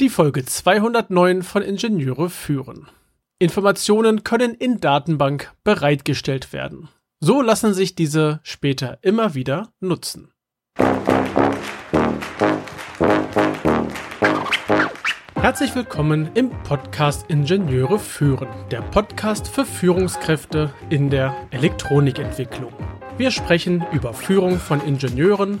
Die Folge 209 von Ingenieure führen. Informationen können in Datenbank bereitgestellt werden. So lassen sich diese später immer wieder nutzen. Herzlich willkommen im Podcast Ingenieure führen, der Podcast für Führungskräfte in der Elektronikentwicklung. Wir sprechen über Führung von Ingenieuren,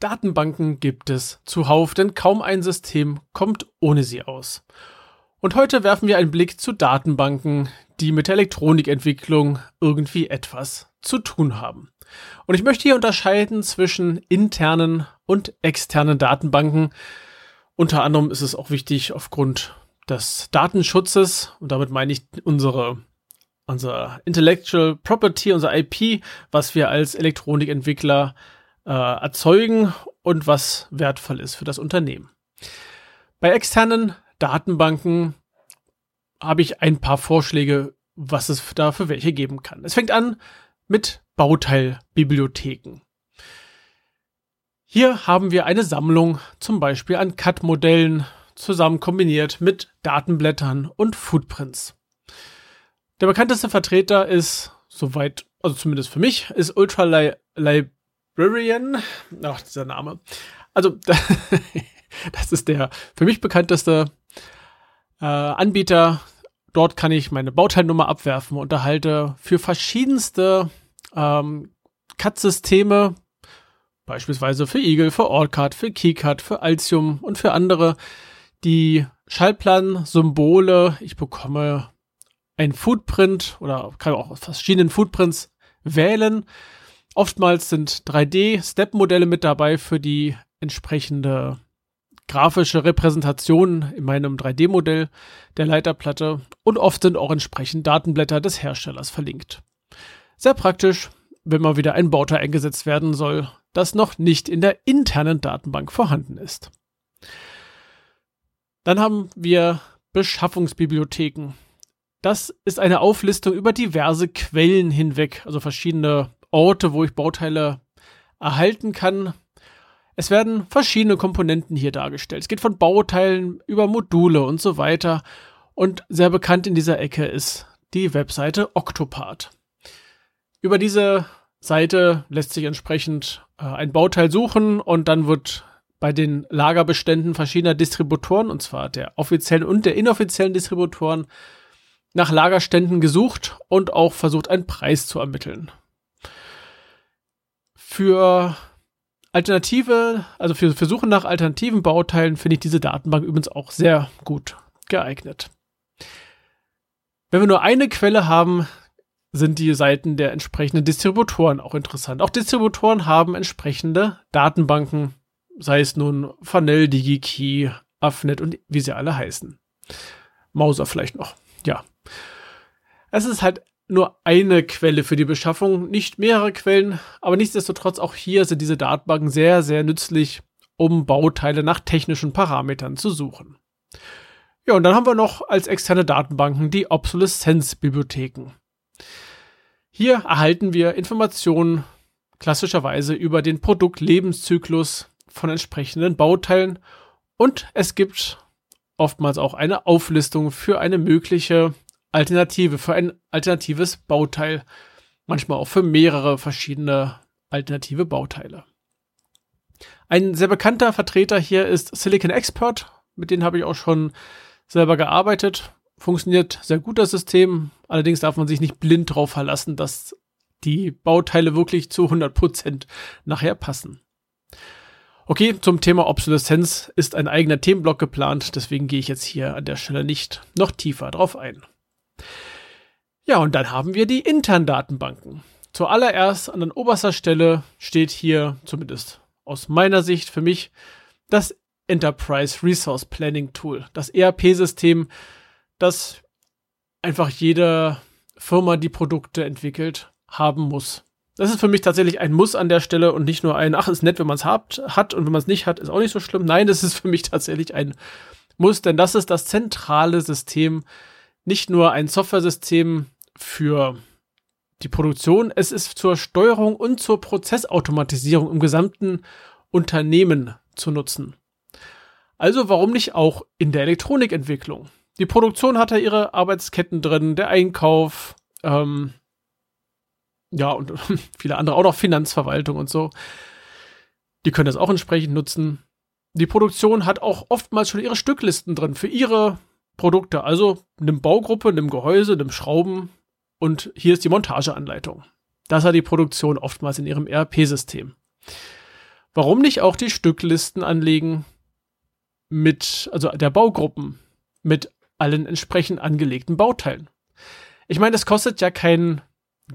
Datenbanken gibt es zuhauf, denn kaum ein System kommt ohne sie aus. Und heute werfen wir einen Blick zu Datenbanken, die mit der Elektronikentwicklung irgendwie etwas zu tun haben. Und ich möchte hier unterscheiden zwischen internen und externen Datenbanken. Unter anderem ist es auch wichtig aufgrund des Datenschutzes, und damit meine ich unsere unser Intellectual Property, unser IP, was wir als Elektronikentwickler äh, erzeugen und was wertvoll ist für das Unternehmen. Bei externen Datenbanken habe ich ein paar Vorschläge, was es da für welche geben kann. Es fängt an mit Bauteilbibliotheken. Hier haben wir eine Sammlung zum Beispiel an CAD-Modellen zusammen kombiniert mit Datenblättern und Footprints. Der bekannteste Vertreter ist, soweit, also zumindest für mich, ist Ultra Librarian. Ach, dieser Name. Also, das ist der für mich bekannteste äh, Anbieter. Dort kann ich meine Bauteilnummer abwerfen und erhalte für verschiedenste ähm, CAD-Systeme, beispielsweise für Eagle, für Allcard, für KeyCard, für Altium und für andere, die Schallplan-Symbole. Ich bekomme ein Footprint oder kann auch aus verschiedenen Footprints wählen. Oftmals sind 3D-Step-Modelle mit dabei für die entsprechende grafische Repräsentation in meinem 3D-Modell der Leiterplatte und oft sind auch entsprechend Datenblätter des Herstellers verlinkt. Sehr praktisch, wenn mal wieder ein Bauteil eingesetzt werden soll, das noch nicht in der internen Datenbank vorhanden ist. Dann haben wir Beschaffungsbibliotheken. Das ist eine Auflistung über diverse Quellen hinweg, also verschiedene Orte, wo ich Bauteile erhalten kann. Es werden verschiedene Komponenten hier dargestellt. Es geht von Bauteilen über Module und so weiter. Und sehr bekannt in dieser Ecke ist die Webseite Octopart. Über diese Seite lässt sich entsprechend äh, ein Bauteil suchen und dann wird bei den Lagerbeständen verschiedener Distributoren, und zwar der offiziellen und der inoffiziellen Distributoren, nach Lagerständen gesucht und auch versucht, einen Preis zu ermitteln. Für Alternative, also für, für Suche nach alternativen Bauteilen finde ich diese Datenbank übrigens auch sehr gut geeignet. Wenn wir nur eine Quelle haben, sind die Seiten der entsprechenden Distributoren auch interessant. Auch Distributoren haben entsprechende Datenbanken, sei es nun Fanel, DigiKey, Afnet und wie sie alle heißen. Mauser vielleicht noch. Ja. Es ist halt nur eine Quelle für die Beschaffung, nicht mehrere Quellen, aber nichtsdestotrotz auch hier sind diese Datenbanken sehr, sehr nützlich, um Bauteile nach technischen Parametern zu suchen. Ja, und dann haben wir noch als externe Datenbanken die Obsoleszenz-Bibliotheken. Hier erhalten wir Informationen klassischerweise über den Produktlebenszyklus von entsprechenden Bauteilen und es gibt oftmals auch eine Auflistung für eine mögliche Alternative, für ein alternatives Bauteil. Manchmal auch für mehrere verschiedene alternative Bauteile. Ein sehr bekannter Vertreter hier ist Silicon Expert. Mit denen habe ich auch schon selber gearbeitet. Funktioniert sehr gut das System. Allerdings darf man sich nicht blind darauf verlassen, dass die Bauteile wirklich zu 100% nachher passen. Okay, zum Thema Obsoleszenz ist ein eigener Themenblock geplant, deswegen gehe ich jetzt hier an der Stelle nicht noch tiefer drauf ein. Ja, und dann haben wir die internen Datenbanken. Zuallererst an oberster Stelle steht hier, zumindest aus meiner Sicht für mich, das Enterprise Resource Planning Tool, das ERP-System, das einfach jede Firma, die Produkte entwickelt, haben muss. Das ist für mich tatsächlich ein Muss an der Stelle und nicht nur ein, ach, ist nett, wenn man es hat, hat und wenn man es nicht hat, ist auch nicht so schlimm. Nein, das ist für mich tatsächlich ein Muss, denn das ist das zentrale System, nicht nur ein Software-System für die Produktion, es ist zur Steuerung und zur Prozessautomatisierung im gesamten Unternehmen zu nutzen. Also warum nicht auch in der Elektronikentwicklung? Die Produktion hat ja ihre Arbeitsketten drin, der Einkauf, ähm, ja, und viele andere, auch noch Finanzverwaltung und so. Die können das auch entsprechend nutzen. Die Produktion hat auch oftmals schon ihre Stücklisten drin für ihre Produkte. Also nimm Baugruppe, nimm Gehäuse, nimm Schrauben und hier ist die Montageanleitung. Das hat die Produktion oftmals in ihrem ERP-System. Warum nicht auch die Stücklisten anlegen mit, also der Baugruppen, mit allen entsprechend angelegten Bauteilen? Ich meine, es kostet ja kein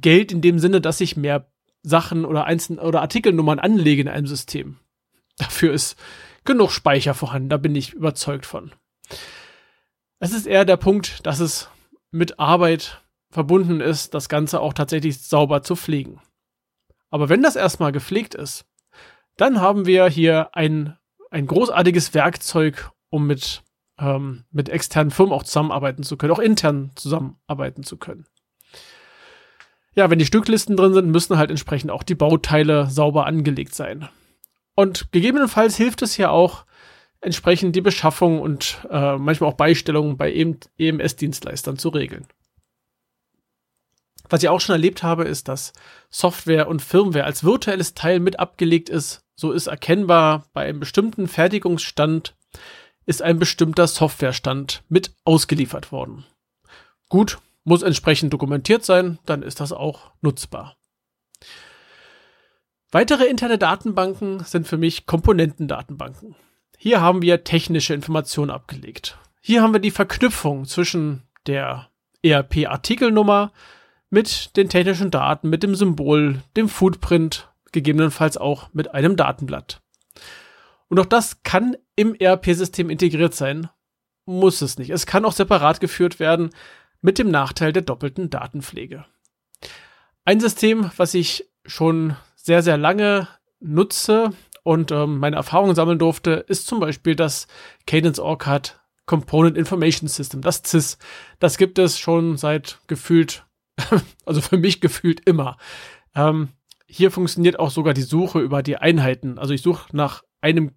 Geld in dem Sinne, dass ich mehr Sachen oder einzelne oder Artikelnummern anlege in einem System. Dafür ist genug Speicher vorhanden, da bin ich überzeugt von. Es ist eher der Punkt, dass es mit Arbeit verbunden ist, das Ganze auch tatsächlich sauber zu pflegen. Aber wenn das erstmal gepflegt ist, dann haben wir hier ein, ein großartiges Werkzeug, um mit, ähm, mit externen Firmen auch zusammenarbeiten zu können, auch intern zusammenarbeiten zu können. Ja, wenn die Stücklisten drin sind, müssen halt entsprechend auch die Bauteile sauber angelegt sein. Und gegebenenfalls hilft es ja auch, entsprechend die Beschaffung und äh, manchmal auch Beistellungen bei EMS-Dienstleistern zu regeln. Was ich auch schon erlebt habe, ist, dass Software und Firmware als virtuelles Teil mit abgelegt ist. So ist erkennbar, bei einem bestimmten Fertigungsstand ist ein bestimmter Softwarestand mit ausgeliefert worden. Gut, muss entsprechend dokumentiert sein, dann ist das auch nutzbar. Weitere interne Datenbanken sind für mich Komponentendatenbanken. Hier haben wir technische Informationen abgelegt. Hier haben wir die Verknüpfung zwischen der ERP-Artikelnummer mit den technischen Daten, mit dem Symbol, dem Footprint, gegebenenfalls auch mit einem Datenblatt. Und auch das kann im ERP-System integriert sein, muss es nicht. Es kann auch separat geführt werden, mit dem Nachteil der doppelten Datenpflege. Ein System, was ich schon sehr, sehr lange nutze und ähm, meine Erfahrungen sammeln durfte, ist zum Beispiel das Cadence OrCAD Component Information System, das CIS. Das gibt es schon seit gefühlt also für mich gefühlt immer. Ähm, hier funktioniert auch sogar die Suche über die Einheiten. Also ich suche nach einem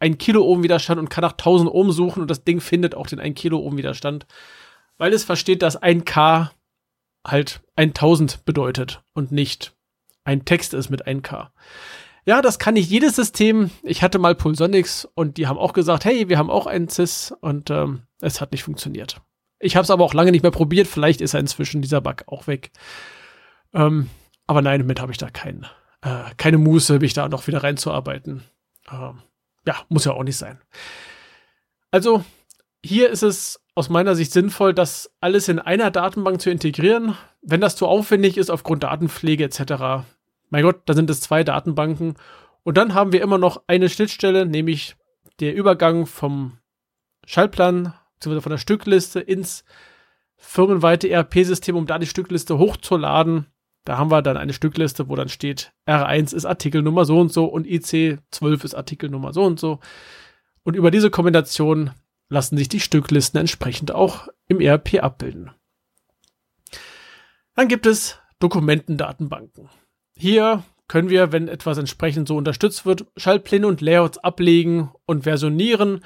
1 Kilo Ohm Widerstand und kann nach 1000 Ohm suchen und das Ding findet auch den 1 Kilo Ohm Widerstand, weil es versteht, dass 1 K halt 1000 bedeutet und nicht ein Text ist mit 1 K. Ja, das kann nicht jedes System. Ich hatte mal Pulsonics und die haben auch gesagt, hey, wir haben auch einen CIS und ähm, es hat nicht funktioniert. Ich habe es aber auch lange nicht mehr probiert. Vielleicht ist er inzwischen dieser Bug auch weg. Ähm, aber nein, damit habe ich da kein, äh, keine Muße, mich da noch wieder reinzuarbeiten. Ähm, ja, muss ja auch nicht sein. Also, hier ist es aus meiner Sicht sinnvoll, das alles in einer Datenbank zu integrieren. Wenn das zu aufwendig ist aufgrund Datenpflege etc., mein Gott, da sind es zwei Datenbanken. Und dann haben wir immer noch eine Schnittstelle, nämlich der Übergang vom Schaltplan beziehungsweise von der Stückliste ins firmenweite ERP-System, um da die Stückliste hochzuladen. Da haben wir dann eine Stückliste, wo dann steht, R1 ist Artikelnummer so und so und IC12 ist Artikelnummer so und so. Und über diese Kombination lassen sich die Stücklisten entsprechend auch im ERP abbilden. Dann gibt es Dokumentendatenbanken. Hier können wir, wenn etwas entsprechend so unterstützt wird, Schaltpläne und Layouts ablegen und versionieren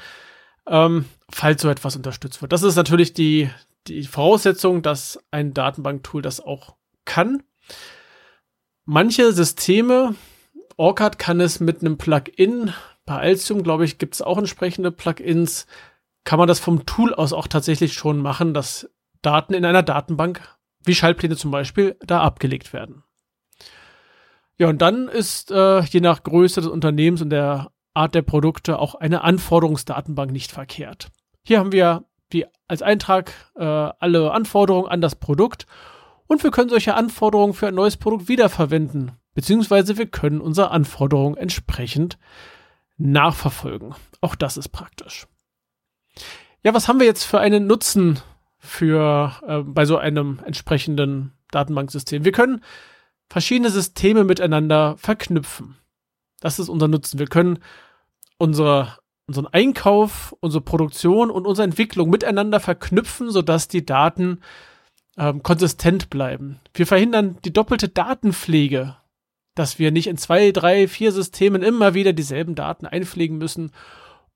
ähm, falls so etwas unterstützt wird. Das ist natürlich die, die Voraussetzung, dass ein Datenbanktool das auch kann. Manche Systeme, OrCAD kann es mit einem Plugin, bei Altium, glaube ich, gibt es auch entsprechende Plugins, kann man das vom Tool aus auch tatsächlich schon machen, dass Daten in einer Datenbank, wie Schaltpläne zum Beispiel, da abgelegt werden. Ja, und dann ist äh, je nach Größe des Unternehmens und der Art der Produkte auch eine Anforderungsdatenbank nicht verkehrt. Hier haben wir die als Eintrag äh, alle Anforderungen an das Produkt und wir können solche Anforderungen für ein neues Produkt wiederverwenden, beziehungsweise wir können unsere Anforderungen entsprechend nachverfolgen. Auch das ist praktisch. Ja, was haben wir jetzt für einen Nutzen für äh, bei so einem entsprechenden Datenbanksystem. Wir können verschiedene Systeme miteinander verknüpfen. Das ist unser Nutzen. Wir können unsere, unseren Einkauf, unsere Produktion und unsere Entwicklung miteinander verknüpfen, sodass die Daten ähm, konsistent bleiben. Wir verhindern die doppelte Datenpflege, dass wir nicht in zwei, drei, vier Systemen immer wieder dieselben Daten einpflegen müssen.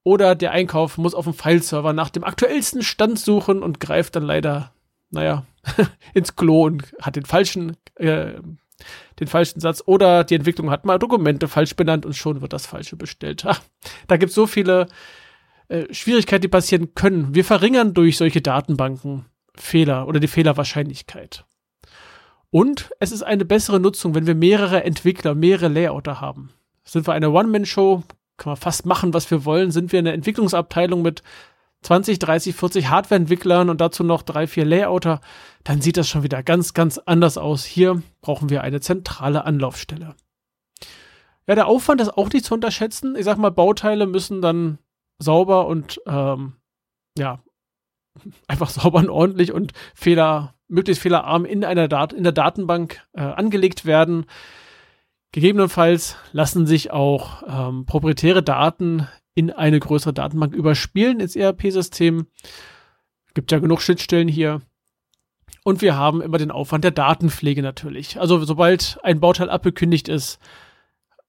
Oder der Einkauf muss auf dem Fileserver nach dem aktuellsten Stand suchen und greift dann leider, naja, ins Klo und hat den falschen, äh, den falschen Satz. Oder die Entwicklung hat mal Dokumente falsch benannt und schon wird das Falsche bestellt. Da gibt es so viele äh, Schwierigkeiten, die passieren können. Wir verringern durch solche Datenbanken Fehler oder die Fehlerwahrscheinlichkeit. Und es ist eine bessere Nutzung, wenn wir mehrere Entwickler, mehrere Layouter haben. Sind wir eine One-Man-Show, kann man fast machen, was wir wollen. Sind wir eine Entwicklungsabteilung mit 20, 30, 40 Hardware-Entwicklern und dazu noch drei, vier Layouter, dann sieht das schon wieder ganz, ganz anders aus. Hier brauchen wir eine zentrale Anlaufstelle. Ja, der Aufwand ist auch nicht zu unterschätzen. Ich sag mal, Bauteile müssen dann sauber und ähm, ja, einfach sauber und ordentlich und Fehler, möglichst fehlerarm in einer Dat in der Datenbank äh, angelegt werden. Gegebenenfalls lassen sich auch ähm, proprietäre Daten in eine größere Datenbank überspielen ins ERP-System. Gibt ja genug Schnittstellen hier. Und wir haben immer den Aufwand der Datenpflege natürlich. Also sobald ein Bauteil abgekündigt ist,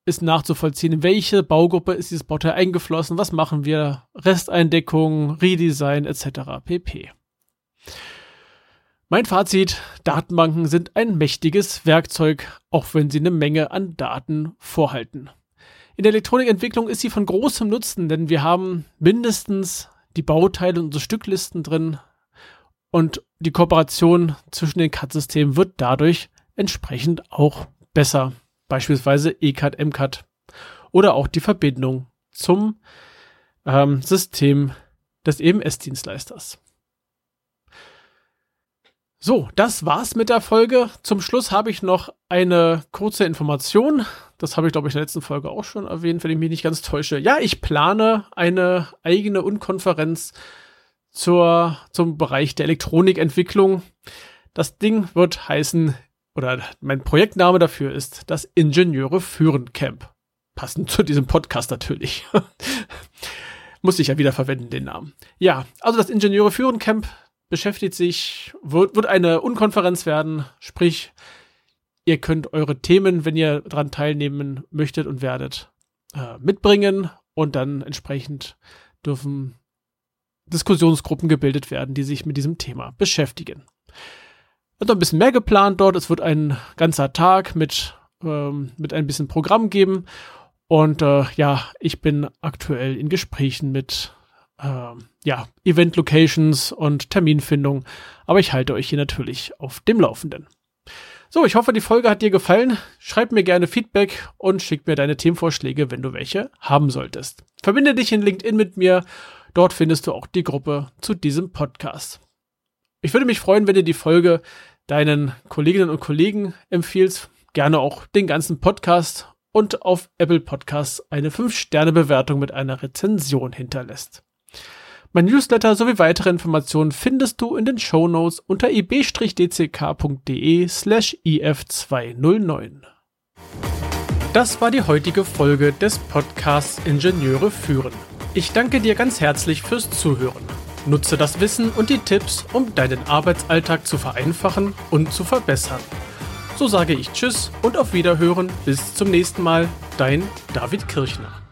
ist nachzuvollziehen, in welche Baugruppe ist dieses Bauteil eingeflossen, was machen wir, Resteindeckung, Redesign etc. pp. Mein Fazit, Datenbanken sind ein mächtiges Werkzeug, auch wenn sie eine Menge an Daten vorhalten. In der Elektronikentwicklung ist sie von großem Nutzen, denn wir haben mindestens die Bauteile und unsere Stücklisten drin und die Kooperation zwischen den CAD-Systemen wird dadurch entsprechend auch besser beispielsweise ECAD, MCAD oder auch die Verbindung zum ähm, System des EMS-Dienstleisters. So, das war's mit der Folge. Zum Schluss habe ich noch eine kurze Information. Das habe ich, glaube ich, in der letzten Folge auch schon erwähnt, wenn ich mich nicht ganz täusche. Ja, ich plane eine eigene Unkonferenz zur, zum Bereich der Elektronikentwicklung. Das Ding wird heißen oder mein Projektname dafür ist das Ingenieure führen Camp. Passend zu diesem Podcast natürlich. Muss ich ja wieder verwenden, den Namen. Ja, also das Ingenieure führen Camp beschäftigt sich, wird, wird eine Unkonferenz werden, sprich, ihr könnt eure Themen, wenn ihr daran teilnehmen möchtet und werdet, äh, mitbringen und dann entsprechend dürfen Diskussionsgruppen gebildet werden, die sich mit diesem Thema beschäftigen wird noch ein bisschen mehr geplant dort. Es wird ein ganzer Tag mit, ähm, mit ein bisschen Programm geben. Und äh, ja, ich bin aktuell in Gesprächen mit äh, ja, Event-Locations und Terminfindung. Aber ich halte euch hier natürlich auf dem Laufenden. So, ich hoffe, die Folge hat dir gefallen. Schreib mir gerne Feedback und schick mir deine Themenvorschläge, wenn du welche haben solltest. Verbinde dich in LinkedIn mit mir. Dort findest du auch die Gruppe zu diesem Podcast. Ich würde mich freuen, wenn du die Folge deinen Kolleginnen und Kollegen empfiehlst. Gerne auch den ganzen Podcast und auf Apple Podcasts eine 5-Sterne-Bewertung mit einer Rezension hinterlässt. Mein Newsletter sowie weitere Informationen findest du in den Show Notes unter ib-dck.de slash if209. Das war die heutige Folge des Podcasts Ingenieure führen. Ich danke dir ganz herzlich fürs Zuhören. Nutze das Wissen und die Tipps, um deinen Arbeitsalltag zu vereinfachen und zu verbessern. So sage ich Tschüss und auf Wiederhören. Bis zum nächsten Mal. Dein David Kirchner.